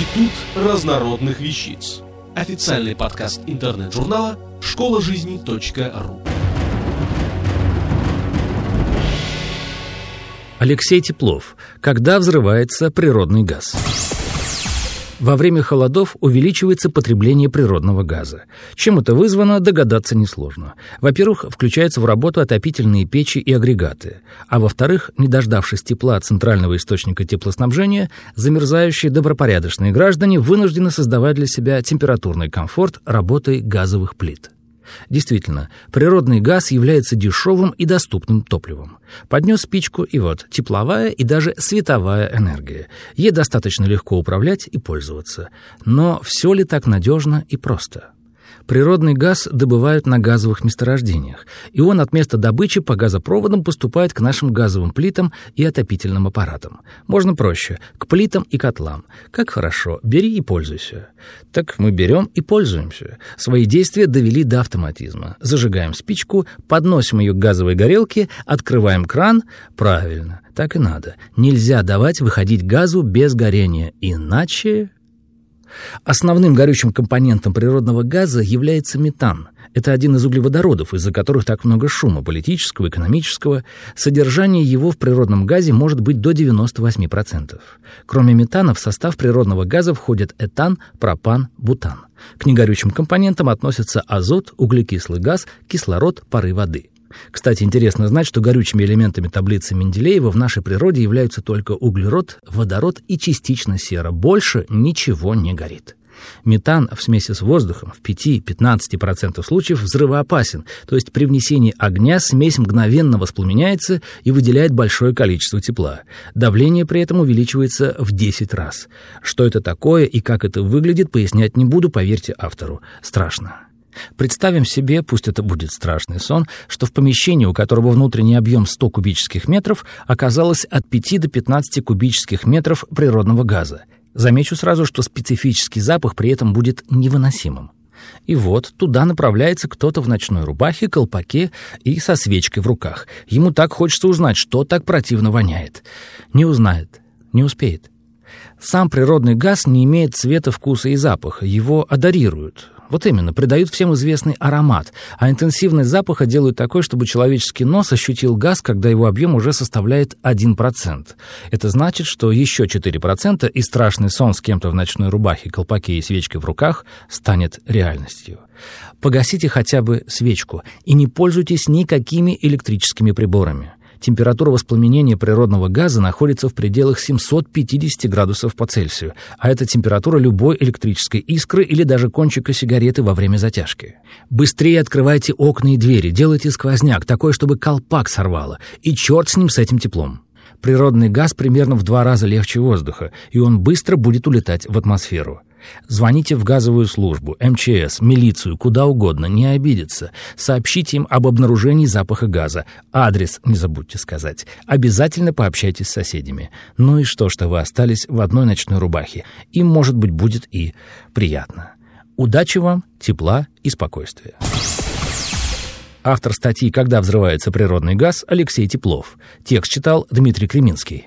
Институт разнородных вещиц. Официальный подкаст интернет-журнала школа жизни.ру. Алексей Теплов. Когда взрывается природный газ? Во время холодов увеличивается потребление природного газа. Чем это вызвано, догадаться несложно. Во-первых, включаются в работу отопительные печи и агрегаты. А во-вторых, не дождавшись тепла от центрального источника теплоснабжения, замерзающие добропорядочные граждане вынуждены создавать для себя температурный комфорт работой газовых плит. Действительно, природный газ является дешевым и доступным топливом. Поднес спичку, и вот тепловая и даже световая энергия. Ей достаточно легко управлять и пользоваться. Но все ли так надежно и просто? Природный газ добывают на газовых месторождениях, и он от места добычи по газопроводам поступает к нашим газовым плитам и отопительным аппаратам. Можно проще – к плитам и котлам. Как хорошо, бери и пользуйся. Так мы берем и пользуемся. Свои действия довели до автоматизма. Зажигаем спичку, подносим ее к газовой горелке, открываем кран. Правильно, так и надо. Нельзя давать выходить газу без горения, иначе... Основным горючим компонентом природного газа является метан. Это один из углеводородов, из-за которых так много шума политического, экономического. Содержание его в природном газе может быть до 98%. Кроме метана в состав природного газа входят этан, пропан, бутан. К негорючим компонентам относятся азот, углекислый газ, кислород, пары воды. Кстати, интересно знать, что горючими элементами таблицы Менделеева в нашей природе являются только углерод, водород и частично сера. Больше ничего не горит. Метан в смеси с воздухом в 5-15% случаев взрывоопасен, то есть при внесении огня смесь мгновенно воспламеняется и выделяет большое количество тепла. Давление при этом увеличивается в 10 раз. Что это такое и как это выглядит, пояснять не буду, поверьте автору. Страшно. Представим себе, пусть это будет страшный сон, что в помещении, у которого внутренний объем 100 кубических метров, оказалось от 5 до 15 кубических метров природного газа. Замечу сразу, что специфический запах при этом будет невыносимым. И вот туда направляется кто-то в ночной рубахе, колпаке и со свечкой в руках. Ему так хочется узнать, что так противно воняет. Не узнает, не успеет. Сам природный газ не имеет цвета, вкуса и запаха, его адарируют. Вот именно, придают всем известный аромат, а интенсивность запаха делают такой, чтобы человеческий нос ощутил газ, когда его объем уже составляет 1%. Это значит, что еще 4% и страшный сон с кем-то в ночной рубахе, колпаке и свечкой в руках станет реальностью. Погасите хотя бы свечку и не пользуйтесь никакими электрическими приборами температура воспламенения природного газа находится в пределах 750 градусов по Цельсию, а это температура любой электрической искры или даже кончика сигареты во время затяжки. Быстрее открывайте окна и двери, делайте сквозняк, такой, чтобы колпак сорвало, и черт с ним, с этим теплом. Природный газ примерно в два раза легче воздуха, и он быстро будет улетать в атмосферу. Звоните в газовую службу, МЧС, милицию, куда угодно, не обидятся. Сообщите им об обнаружении запаха газа. Адрес не забудьте сказать. Обязательно пообщайтесь с соседями. Ну и что, что вы остались в одной ночной рубахе. Им, может быть, будет и приятно. Удачи вам, тепла и спокойствия. Автор статьи «Когда взрывается природный газ» Алексей Теплов. Текст читал Дмитрий Креминский.